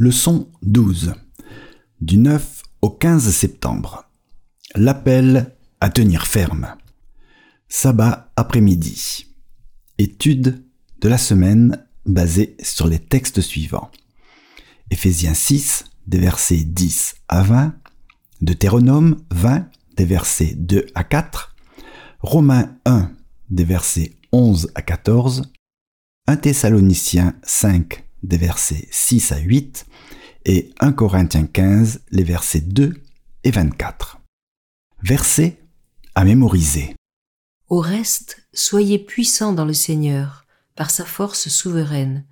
Leçon 12. Du 9 au 15 septembre. L'appel à tenir ferme. Sabbat après-midi. Étude de la semaine basée sur les textes suivants. Éphésiens 6, des versets 10 à 20. Deutéronome 20, des versets 2 à 4. Romains 1, des versets 11 à 14. 1 Thessaloniciens 5, des versets 6 à 8 et 1 Corinthiens 15, les versets 2 et 24. Versets à mémoriser. Au reste, soyez puissants dans le Seigneur, par sa force souveraine.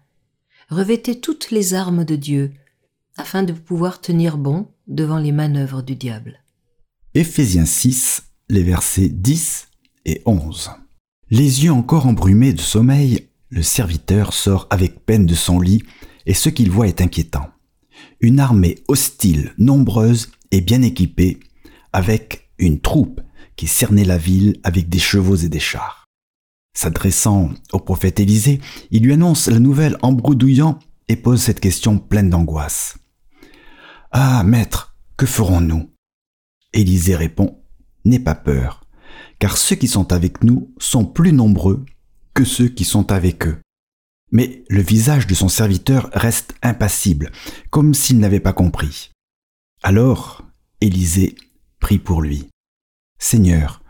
Revêtez toutes les armes de Dieu, afin de pouvoir tenir bon devant les manœuvres du diable. Éphésiens 6, les versets 10 et 11. Les yeux encore embrumés de sommeil, le serviteur sort avec peine de son lit, et ce qu'il voit est inquiétant une armée hostile, nombreuse et bien équipée, avec une troupe qui cernait la ville avec des chevaux et des chars. S'adressant au prophète Élisée, il lui annonce la nouvelle en bredouillant et pose cette question pleine d'angoisse. Ah, maître, que ferons-nous? Élisée répond, N'aie pas peur, car ceux qui sont avec nous sont plus nombreux que ceux qui sont avec eux. Mais le visage de son serviteur reste impassible, comme s'il n'avait pas compris. Alors, Élisée prie pour lui. Seigneur,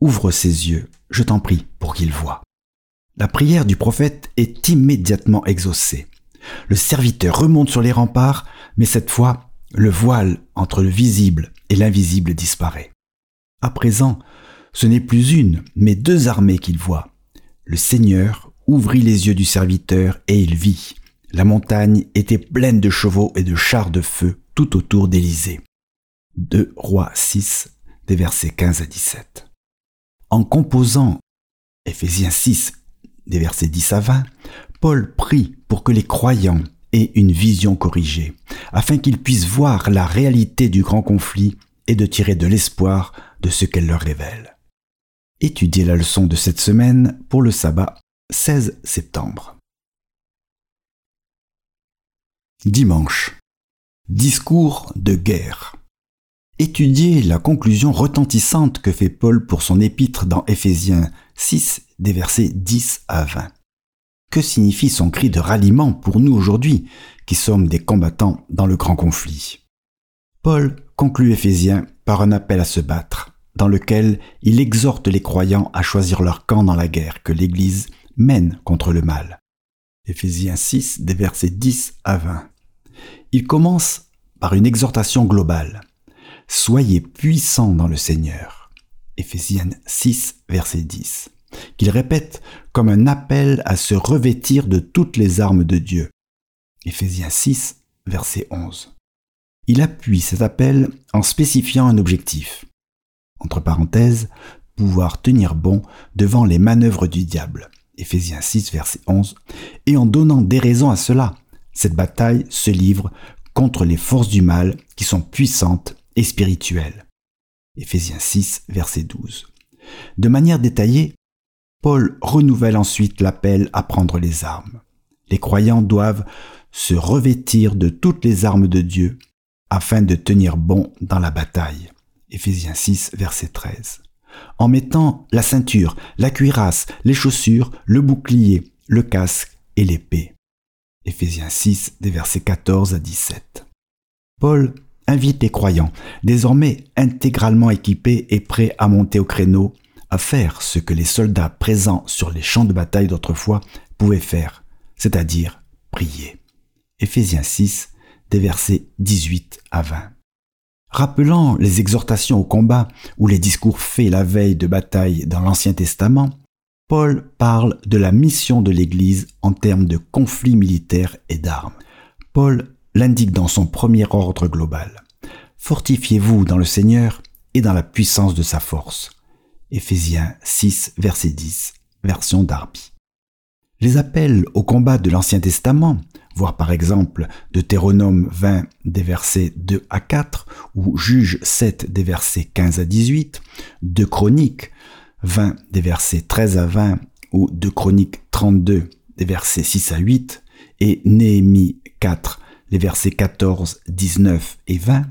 ouvre ses yeux, je t'en prie, pour qu'il voie. La prière du prophète est immédiatement exaucée. Le serviteur remonte sur les remparts, mais cette fois, le voile entre le visible et l'invisible disparaît. À présent, ce n'est plus une, mais deux armées qu'il voit. Le Seigneur ouvrit les yeux du serviteur et il vit. La montagne était pleine de chevaux et de chars de feu tout autour d'Élysée. 2 Rois 6, des versets 15 à 17. En composant Éphésiens 6, des versets 10 à 20, Paul prie pour que les croyants aient une vision corrigée, afin qu'ils puissent voir la réalité du grand conflit et de tirer de l'espoir de ce qu'elle leur révèle. Étudiez la leçon de cette semaine pour le sabbat 16 septembre. Dimanche. Discours de guerre. Étudiez la conclusion retentissante que fait Paul pour son épître dans Éphésiens 6 des versets 10 à 20. Que signifie son cri de ralliement pour nous aujourd'hui, qui sommes des combattants dans le grand conflit? Paul conclut Éphésiens par un appel à se battre, dans lequel il exhorte les croyants à choisir leur camp dans la guerre que l'Église mène contre le mal. Éphésiens 6, des versets 10 à 20. Il commence par une exhortation globale. Soyez puissants dans le Seigneur. Éphésiens 6, verset 10. Qu'il répète comme un appel à se revêtir de toutes les armes de Dieu. Éphésiens 6, verset 11. Il appuie cet appel en spécifiant un objectif. Entre parenthèses, pouvoir tenir bon devant les manœuvres du diable. Éphésiens 6, verset 11, et en donnant des raisons à cela. Cette bataille se livre contre les forces du mal qui sont puissantes et spirituelles. Éphésiens 6, verset 12. De manière détaillée, Paul renouvelle ensuite l'appel à prendre les armes. Les croyants doivent se revêtir de toutes les armes de Dieu afin de tenir bon dans la bataille. Éphésiens 6, verset 13 en mettant la ceinture, la cuirasse, les chaussures, le bouclier, le casque et l'épée. Éphésiens 6, des versets 14 à 17. Paul invite les croyants, désormais intégralement équipés et prêts à monter au créneau, à faire ce que les soldats présents sur les champs de bataille d'autrefois pouvaient faire, c'est-à-dire prier. Éphésiens 6, des versets 18 à 20. Rappelant les exhortations au combat ou les discours faits la veille de bataille dans l'Ancien Testament, Paul parle de la mission de l'Église en termes de conflits militaires et d'armes. Paul l'indique dans son premier ordre global. Fortifiez-vous dans le Seigneur et dans la puissance de sa force. Éphésiens 6, verset 10, version Darby. Les appels au combat de l'Ancien Testament voir par exemple Deutéronome 20 des versets 2 à 4 ou Juge 7 des versets 15 à 18, de Chroniques 20 des versets 13 à 20 ou de Chroniques 32 des versets 6 à 8 et Néhémie 4 les versets 14, 19 et 20,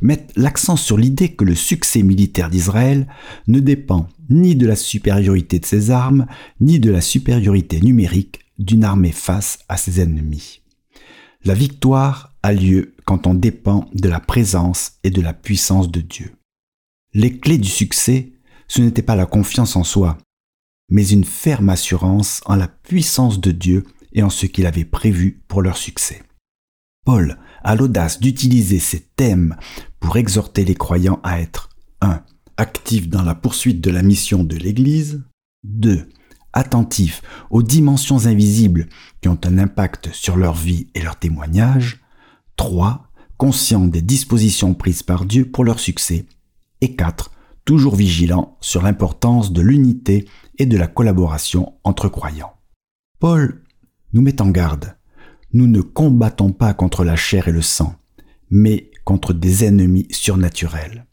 mettent l'accent sur l'idée que le succès militaire d'Israël ne dépend ni de la supériorité de ses armes, ni de la supériorité numérique d'une armée face à ses ennemis. La victoire a lieu quand on dépend de la présence et de la puissance de Dieu. Les clés du succès, ce n'était pas la confiance en soi, mais une ferme assurance en la puissance de Dieu et en ce qu'il avait prévu pour leur succès. Paul a l'audace d'utiliser ces thèmes pour exhorter les croyants à être 1. actifs dans la poursuite de la mission de l'Église, 2. attentifs aux dimensions invisibles qui ont un impact sur leur vie et leur témoignage, 3. conscients des dispositions prises par Dieu pour leur succès, et 4. toujours vigilants sur l'importance de l'unité et de la collaboration entre croyants. Paul nous met en garde. Nous ne combattons pas contre la chair et le sang, mais contre des ennemis surnaturels.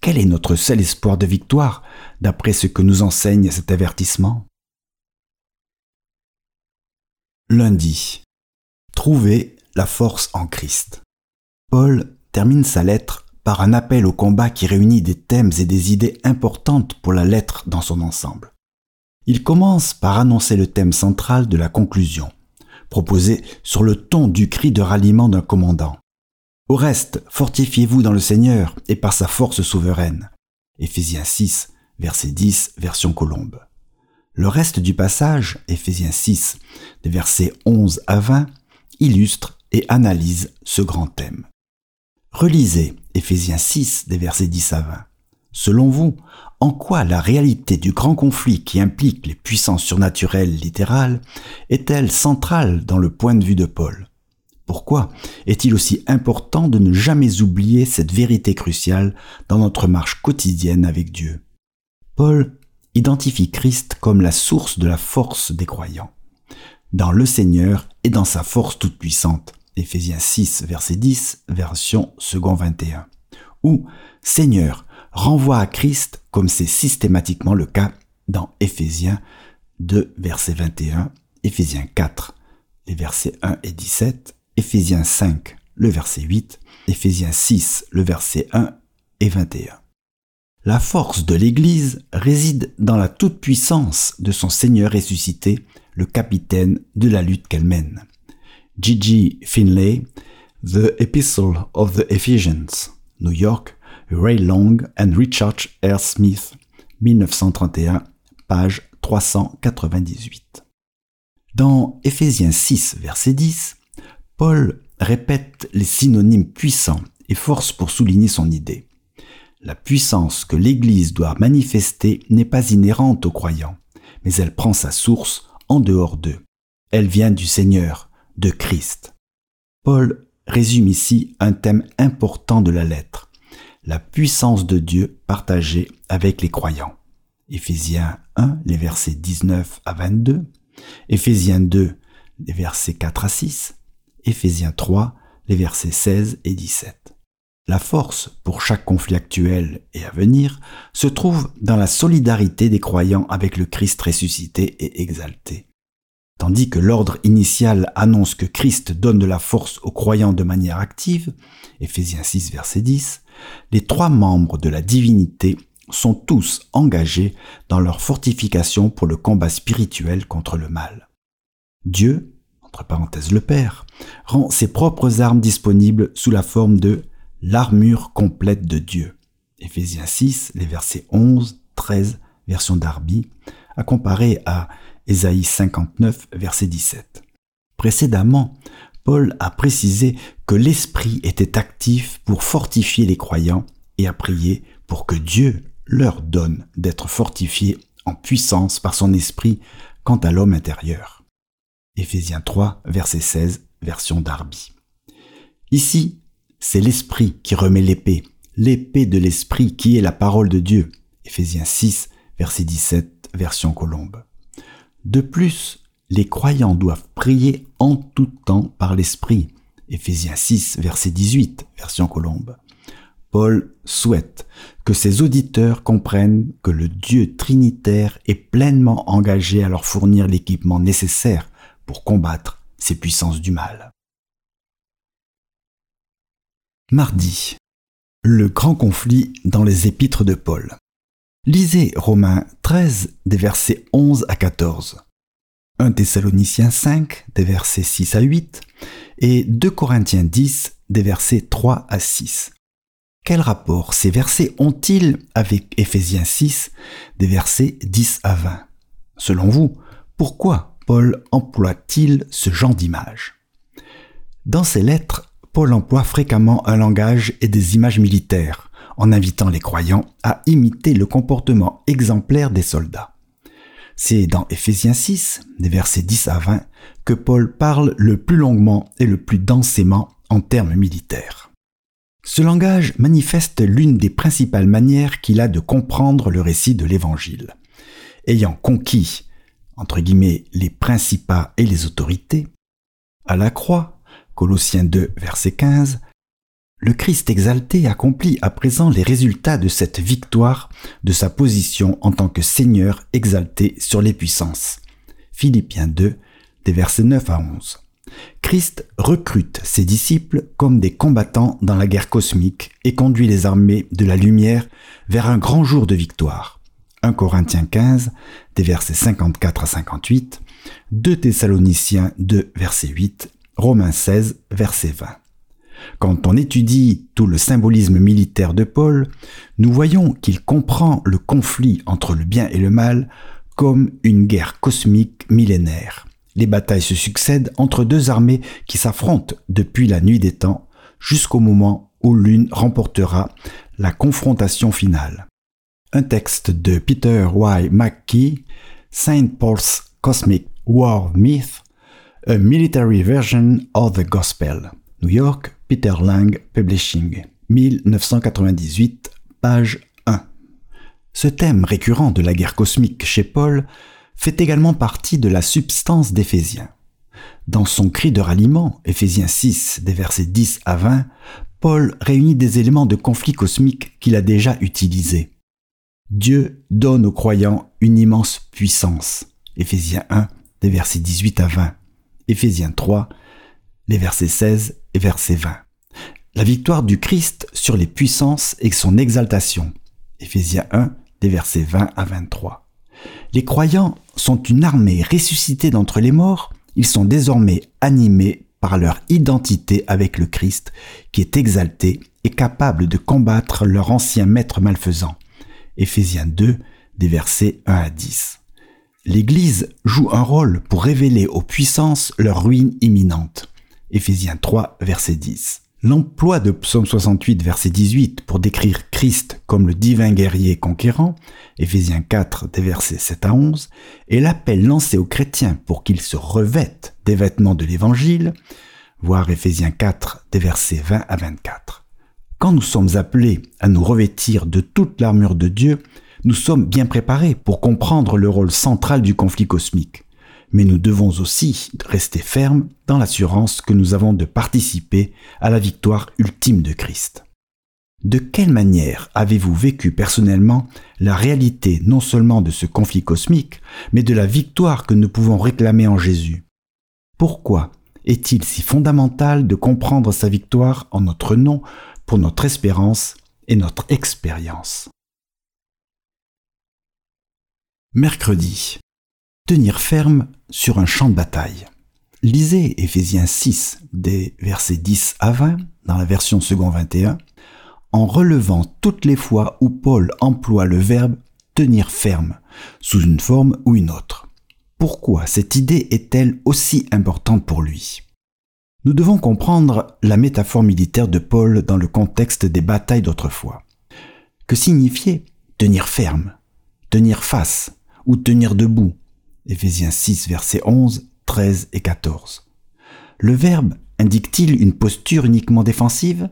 Quel est notre seul espoir de victoire, d'après ce que nous enseigne cet avertissement? Lundi. Trouver la force en Christ. Paul termine sa lettre par un appel au combat qui réunit des thèmes et des idées importantes pour la lettre dans son ensemble. Il commence par annoncer le thème central de la conclusion, proposé sur le ton du cri de ralliement d'un commandant. Au reste, fortifiez-vous dans le Seigneur et par sa force souveraine. Éphésiens 6, verset 10, version Colombe. Le reste du passage, Éphésiens 6, des versets 11 à 20, illustre et analyse ce grand thème. Relisez Éphésiens 6, des versets 10 à 20. Selon vous, en quoi la réalité du grand conflit qui implique les puissances surnaturelles littérales est-elle centrale dans le point de vue de Paul? Pourquoi est-il aussi important de ne jamais oublier cette vérité cruciale dans notre marche quotidienne avec Dieu? Paul identifie Christ comme la source de la force des croyants, dans le Seigneur et dans sa force toute puissante. Éphésiens 6, verset 10, version second 21. Ou Seigneur, renvoie à Christ comme c'est systématiquement le cas dans Éphésiens 2, verset 21, Éphésiens 4, les versets 1 et 17, Éphésiens 5, le verset 8, Éphésiens 6, le verset 1 et 21. La force de l'Église réside dans la toute-puissance de son Seigneur ressuscité, le capitaine de la lutte qu'elle mène. Gigi Finlay, The Epistle of the Ephesians, New York, Ray Long and Richard R. Smith, 1931, page 398. Dans Éphésiens 6, verset 10, Paul répète les synonymes puissants et force pour souligner son idée. La puissance que l'Église doit manifester n'est pas inhérente aux croyants, mais elle prend sa source en dehors d'eux. Elle vient du Seigneur, de Christ. Paul résume ici un thème important de la lettre la puissance de Dieu partagée avec les croyants. Éphésiens 1, les versets 19 à 22, Éphésiens 2, les versets 4 à 6, Éphésiens 3, les versets 16 et 17. La force pour chaque conflit actuel et à venir se trouve dans la solidarité des croyants avec le Christ ressuscité et exalté. Tandis que l'ordre initial annonce que Christ donne de la force aux croyants de manière active, Éphésiens 6 verset 10, les trois membres de la divinité sont tous engagés dans leur fortification pour le combat spirituel contre le mal. Dieu, entre parenthèses le Père, rend ses propres armes disponibles sous la forme de l'armure complète de Dieu. Éphésiens 6, les versets 11, 13, version Darby, à comparer à Ésaïe 59, verset 17. Précédemment, Paul a précisé que l'Esprit était actif pour fortifier les croyants et a prié pour que Dieu leur donne d'être fortifiés en puissance par son Esprit quant à l'homme intérieur. Éphésiens 3, verset 16, version Darby. Ici, c'est l'Esprit qui remet l'épée, l'épée de l'Esprit qui est la parole de Dieu. Éphésiens 6, verset 17, version Colombe. De plus, les croyants doivent prier en tout temps par l'Esprit. Éphésiens 6, verset 18, version Colombe. Paul souhaite que ses auditeurs comprennent que le Dieu trinitaire est pleinement engagé à leur fournir l'équipement nécessaire pour combattre ces puissances du mal. Mardi. Le grand conflit dans les épîtres de Paul. Lisez Romains 13 des versets 11 à 14. 1 Thessaloniciens 5 des versets 6 à 8 et 2 Corinthiens 10 des versets 3 à 6. Quel rapport ces versets ont-ils avec Éphésiens 6 des versets 10 à 20 Selon vous, pourquoi Paul emploie-t-il ce genre d'image? Dans ses lettres, Paul emploie fréquemment un langage et des images militaires, en invitant les croyants à imiter le comportement exemplaire des soldats. C'est dans Éphésiens 6, des versets 10 à 20, que Paul parle le plus longuement et le plus densément en termes militaires. Ce langage manifeste l'une des principales manières qu'il a de comprendre le récit de l'Évangile. Ayant conquis, entre guillemets, les principats et les autorités, à la croix, Colossiens 2, verset 15, le Christ exalté accomplit à présent les résultats de cette victoire de sa position en tant que Seigneur exalté sur les puissances. Philippiens 2, des versets 9 à 11. Christ recrute ses disciples comme des combattants dans la guerre cosmique et conduit les armées de la lumière vers un grand jour de victoire. 1 Corinthiens 15, des versets 54 à 58, 2 Thessaloniciens 2, verset 8, Romains 16, verset 20. Quand on étudie tout le symbolisme militaire de Paul, nous voyons qu'il comprend le conflit entre le bien et le mal comme une guerre cosmique millénaire. Les batailles se succèdent entre deux armées qui s'affrontent depuis la nuit des temps jusqu'au moment où l'une remportera la confrontation finale. Un texte de Peter Y. McKee, Saint Paul's Cosmic War Myth, A Military Version of the Gospel. New York, Peter Lang Publishing, 1998, page 1. Ce thème récurrent de la guerre cosmique chez Paul fait également partie de la substance d'Éphésiens. Dans son cri de ralliement, Éphésiens 6, des versets 10 à 20, Paul réunit des éléments de conflit cosmique qu'il a déjà utilisés. Dieu donne aux croyants une immense puissance. Éphésiens 1, des versets 18 à 20. Éphésiens 3, les versets 16 et verset 20. La victoire du Christ sur les puissances et son exaltation. Éphésiens 1, des versets 20 à 23. Les croyants sont une armée ressuscitée d'entre les morts, ils sont désormais animés par leur identité avec le Christ, qui est exalté et capable de combattre leur ancien maître malfaisant. Éphésiens 2, des versets 1 à 10. L'Église joue un rôle pour révéler aux puissances leur ruine imminente. Éphésiens 3, verset 10. L'emploi de Psaume 68, verset 18 pour décrire Christ comme le divin guerrier conquérant, Éphésiens 4, des versets 7 à 11, et l'appel lancé aux chrétiens pour qu'ils se revêtent des vêtements de l'Évangile, voir Éphésiens 4, des versets 20 à 24. Quand nous sommes appelés à nous revêtir de toute l'armure de Dieu, nous sommes bien préparés pour comprendre le rôle central du conflit cosmique mais nous devons aussi rester fermes dans l'assurance que nous avons de participer à la victoire ultime de Christ. De quelle manière avez-vous vécu personnellement la réalité non seulement de ce conflit cosmique, mais de la victoire que nous pouvons réclamer en Jésus? Pourquoi est-il si fondamental de comprendre sa victoire en notre nom pour notre espérance et notre expérience? Mercredi tenir ferme sur un champ de bataille. Lisez Éphésiens 6 des versets 10 à 20 dans la version second 21 en relevant toutes les fois où Paul emploie le verbe tenir ferme sous une forme ou une autre. Pourquoi cette idée est-elle aussi importante pour lui? Nous devons comprendre la métaphore militaire de Paul dans le contexte des batailles d'autrefois. Que signifiait tenir ferme, tenir face ou tenir debout Éphésiens 6, versets 11, 13 et 14. Le verbe indique-t-il une posture uniquement défensive?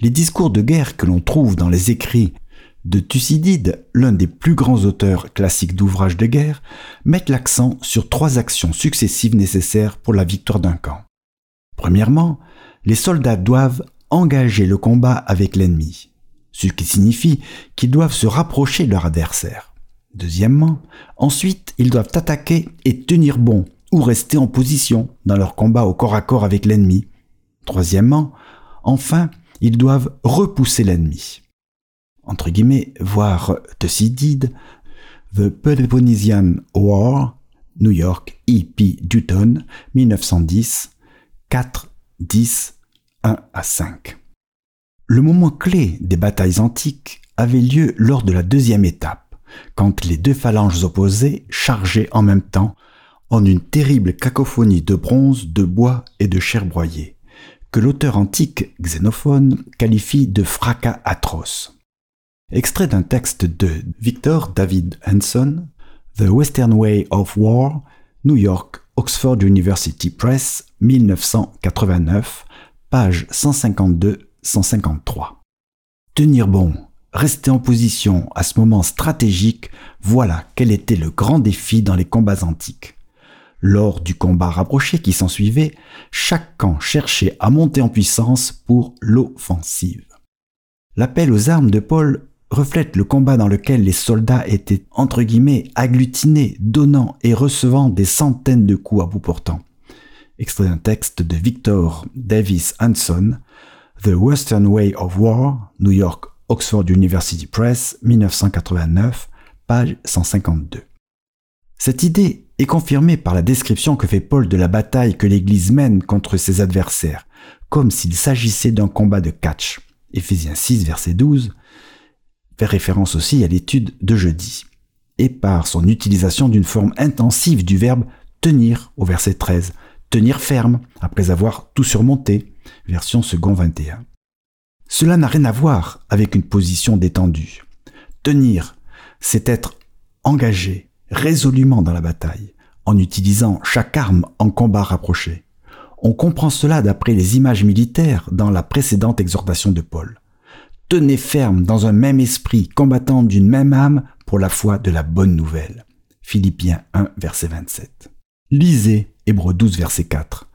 Les discours de guerre que l'on trouve dans les écrits de Thucydide, l'un des plus grands auteurs classiques d'ouvrages de guerre, mettent l'accent sur trois actions successives nécessaires pour la victoire d'un camp. Premièrement, les soldats doivent engager le combat avec l'ennemi, ce qui signifie qu'ils doivent se rapprocher de leur adversaire. Deuxièmement, ensuite, ils doivent attaquer et tenir bon ou rester en position dans leur combat au corps à corps avec l'ennemi. Troisièmement, enfin, ils doivent repousser l'ennemi. Entre guillemets, voir Thucydide, The Peloponnesian War, New York, E.P. Dutton, 1910, 4, 10, 1 à 5. Le moment clé des batailles antiques avait lieu lors de la deuxième étape, quand les deux phalanges opposées chargeaient en même temps en une terrible cacophonie de bronze, de bois et de chair broyée, que l'auteur antique Xénophone qualifie de fracas atroce. Extrait d'un texte de Victor David Hanson, The Western Way of War, New York, Oxford University Press, 1989, page 152-153. Tenir bon, rester en position à ce moment stratégique, voilà quel était le grand défi dans les combats antiques. Lors du combat rapproché qui s'ensuivait, chaque camp cherchait à monter en puissance pour l'offensive. L'appel aux armes de Paul reflète le combat dans lequel les soldats étaient entre guillemets agglutinés, donnant et recevant des centaines de coups à bout portant. Extrait d'un texte de Victor Davis Hanson, The Western Way of War, New York, Oxford University Press, 1989, page 152. Cette idée est confirmée par la description que fait Paul de la bataille que l'Église mène contre ses adversaires, comme s'il s'agissait d'un combat de catch. Éphésiens 6, verset 12, fait référence aussi à l'étude de jeudi, et par son utilisation d'une forme intensive du verbe tenir au verset 13, tenir ferme après avoir tout surmonté, version second 21. Cela n'a rien à voir avec une position détendue. Tenir, c'est être engagé résolument dans la bataille, en utilisant chaque arme en combat rapproché. On comprend cela d'après les images militaires dans la précédente exhortation de Paul tenez ferme dans un même esprit, combattant d'une même âme pour la foi de la bonne nouvelle. Philippiens 1, verset 27. Lisez Hébreux 12, verset 4.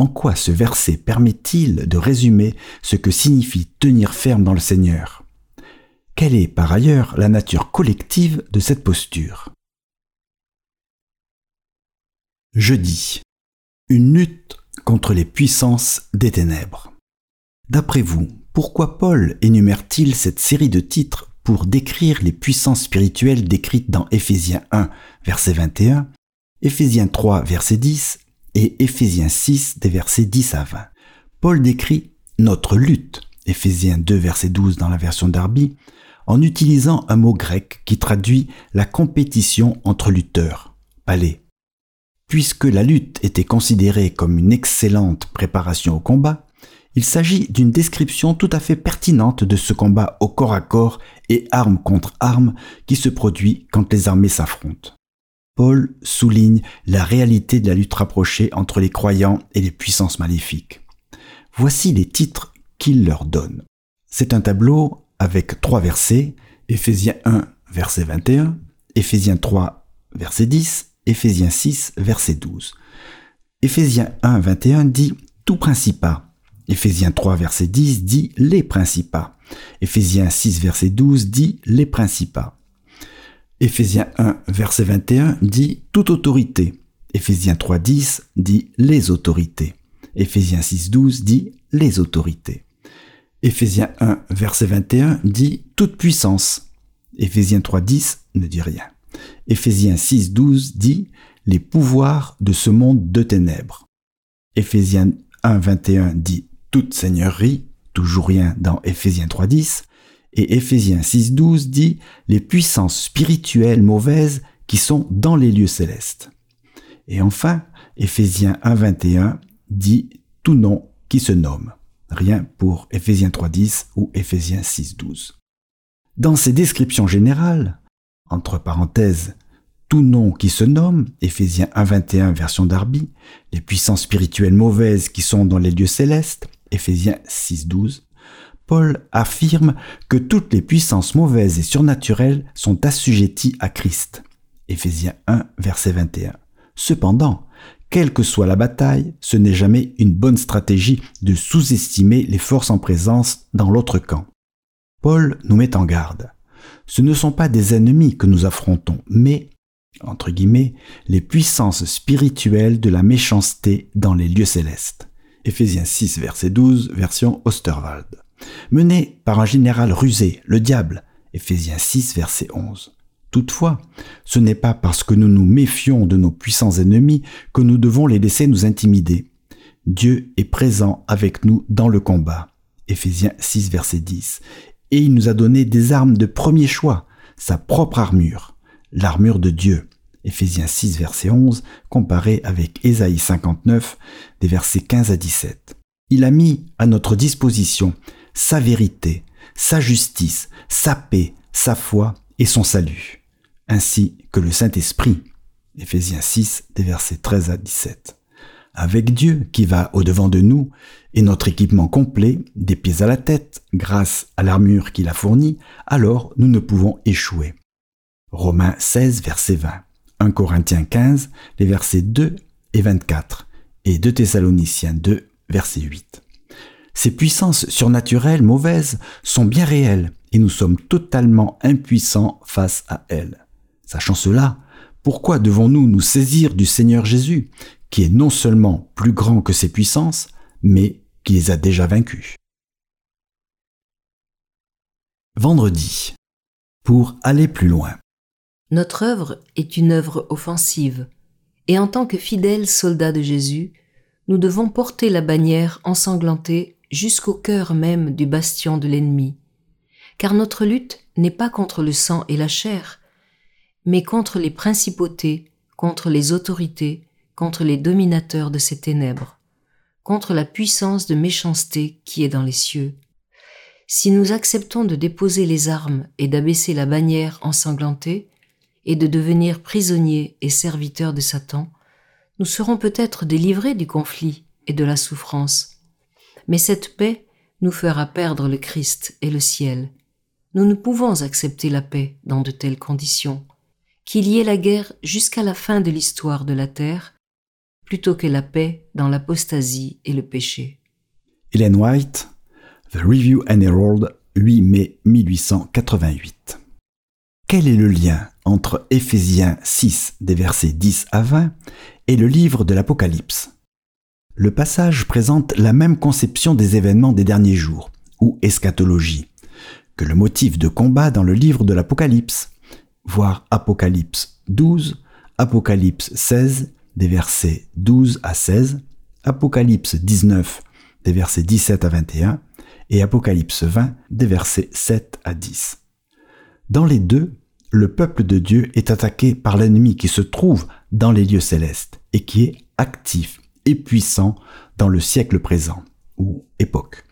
En quoi ce verset permet-il de résumer ce que signifie tenir ferme dans le Seigneur? Quelle est par ailleurs la nature collective de cette posture? Jeudi. Une lutte contre les puissances des ténèbres. D'après vous, pourquoi Paul énumère-t-il cette série de titres pour décrire les puissances spirituelles décrites dans Éphésiens 1, verset 21, Éphésiens 3, verset 10 et Éphésiens 6, des versets 10 à 20 Paul décrit notre lutte, Éphésiens 2, verset 12 dans la version d'Arby, en utilisant un mot grec qui traduit la compétition entre lutteurs, palais. Puisque la lutte était considérée comme une excellente préparation au combat, il s'agit d'une description tout à fait pertinente de ce combat au corps à corps et arme contre arme qui se produit quand les armées s'affrontent. Paul souligne la réalité de la lutte rapprochée entre les croyants et les puissances maléfiques. Voici les titres qu'il leur donne. C'est un tableau avec trois versets, Éphésiens 1, verset 21, Éphésiens 3, verset 10, Éphésiens 6, verset 12. Éphésiens 1, 21 dit Tout principat, Éphésiens 3 verset 10 dit les principats. Éphésiens 6 verset 12 dit les principats. Éphésiens 1 verset 21 dit toute autorité. Éphésiens 3 10 dit les autorités. Éphésiens 6 12 dit les autorités. Éphésiens 1 verset 21 dit toute puissance. Éphésiens 3 10 ne dit rien. Éphésiens 6 12 dit les pouvoirs de ce monde de ténèbres. Éphésiens 1 21 dit toute seigneurie, toujours rien dans Éphésiens 3.10, et Éphésiens 6.12 dit les puissances spirituelles mauvaises qui sont dans les lieux célestes. Et enfin, Éphésiens 1.21 dit tout nom qui se nomme. Rien pour Éphésiens 3.10 ou Éphésiens 6.12. Dans ces descriptions générales, entre parenthèses, tout nom qui se nomme, Éphésiens 1.21 version d'Arby, les puissances spirituelles mauvaises qui sont dans les lieux célestes, Éphésiens 6.12, Paul affirme que toutes les puissances mauvaises et surnaturelles sont assujetties à Christ. Éphésiens 1, verset 21. Cependant, quelle que soit la bataille, ce n'est jamais une bonne stratégie de sous-estimer les forces en présence dans l'autre camp. Paul nous met en garde. Ce ne sont pas des ennemis que nous affrontons, mais, entre guillemets, les puissances spirituelles de la méchanceté dans les lieux célestes. Éphésiens 6, verset 12, version Osterwald. Menés par un général rusé, le diable, Ephésiens 6, verset 11. Toutefois, ce n'est pas parce que nous nous méfions de nos puissants ennemis que nous devons les laisser nous intimider. Dieu est présent avec nous dans le combat. Ephésiens 6, verset 10. Et il nous a donné des armes de premier choix, sa propre armure, l'armure de Dieu. Ephésiens 6, verset 11, comparé avec Ésaïe 59, des versets 15 à 17. Il a mis à notre disposition sa vérité, sa justice, sa paix, sa foi et son salut ainsi que le Saint-Esprit. Éphésiens 6, des versets 13 à 17. Avec Dieu qui va au-devant de nous et notre équipement complet, des pieds à la tête, grâce à l'armure qu'il a fournie, alors nous ne pouvons échouer. Romains 16, verset 20. 1 Corinthiens 15, les versets 2 et 24. Et 2 Thessaloniciens 2, verset 8. Ces puissances surnaturelles mauvaises sont bien réelles et nous sommes totalement impuissants face à elles. Sachant cela, pourquoi devons-nous nous saisir du Seigneur Jésus, qui est non seulement plus grand que ses puissances, mais qui les a déjà vaincus Vendredi. Pour aller plus loin. Notre œuvre est une œuvre offensive, et en tant que fidèles soldats de Jésus, nous devons porter la bannière ensanglantée jusqu'au cœur même du bastion de l'ennemi, car notre lutte n'est pas contre le sang et la chair, mais contre les principautés, contre les autorités, contre les dominateurs de ces ténèbres, contre la puissance de méchanceté qui est dans les cieux. Si nous acceptons de déposer les armes et d'abaisser la bannière ensanglantée, et de devenir prisonniers et serviteurs de Satan, nous serons peut-être délivrés du conflit et de la souffrance. Mais cette paix nous fera perdre le Christ et le ciel. Nous ne pouvons accepter la paix dans de telles conditions qu'il y ait la guerre jusqu'à la fin de l'histoire de la terre, plutôt que la paix dans l'apostasie et le péché. Hélène White, The Review and Herald, 8 mai 1888. Quel est le lien entre Éphésiens 6 des versets 10 à 20 et le livre de l'Apocalypse? Le passage présente la même conception des événements des derniers jours, ou eschatologie, que le motif de combat dans le livre de l'Apocalypse, voir Apocalypse 12, Apocalypse 16, des versets 12 à 16, Apocalypse 19, des versets 17 à 21, et Apocalypse 20, des versets 7 à 10. Dans les deux, le peuple de Dieu est attaqué par l'ennemi qui se trouve dans les lieux célestes et qui est actif et puissant dans le siècle présent ou époque.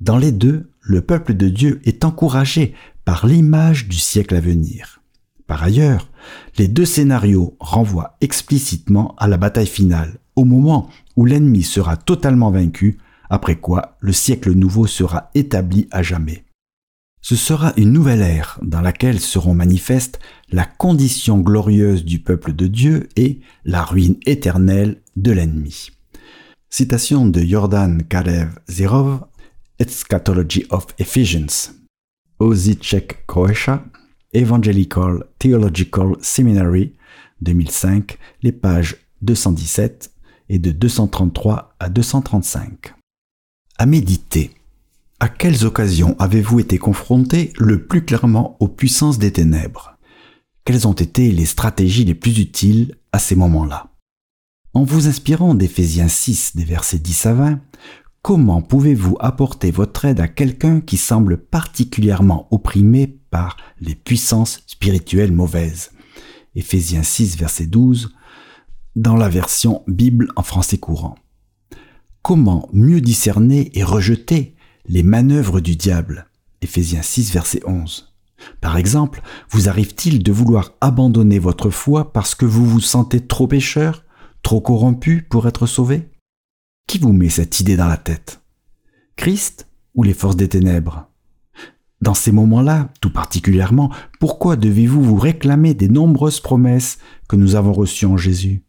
Dans les deux, le peuple de Dieu est encouragé par l'image du siècle à venir. Par ailleurs, les deux scénarios renvoient explicitement à la bataille finale, au moment où l'ennemi sera totalement vaincu, après quoi le siècle nouveau sera établi à jamais. Ce sera une nouvelle ère dans laquelle seront manifestes la condition glorieuse du peuple de Dieu et la ruine éternelle de l'ennemi. Citation de Jordan Kalev Zerov, Eschatology of Ephesians. Ozicek Kroesha, Evangelical Theological Seminary 2005, les pages 217 et de 233 à 235. À méditer. À quelles occasions avez-vous été confronté le plus clairement aux puissances des ténèbres? Quelles ont été les stratégies les plus utiles à ces moments-là? En vous inspirant d'Éphésiens 6 des versets 10 à 20, Comment pouvez-vous apporter votre aide à quelqu'un qui semble particulièrement opprimé par les puissances spirituelles mauvaises? Éphésiens 6, verset 12, dans la version Bible en français courant. Comment mieux discerner et rejeter les manœuvres du diable. Éphésiens 6, verset 11. Par exemple, vous arrive-t-il de vouloir abandonner votre foi parce que vous vous sentez trop pécheur, trop corrompu pour être sauvé? Qui vous met cette idée dans la tête? Christ ou les forces des ténèbres? Dans ces moments-là, tout particulièrement, pourquoi devez-vous vous réclamer des nombreuses promesses que nous avons reçues en Jésus?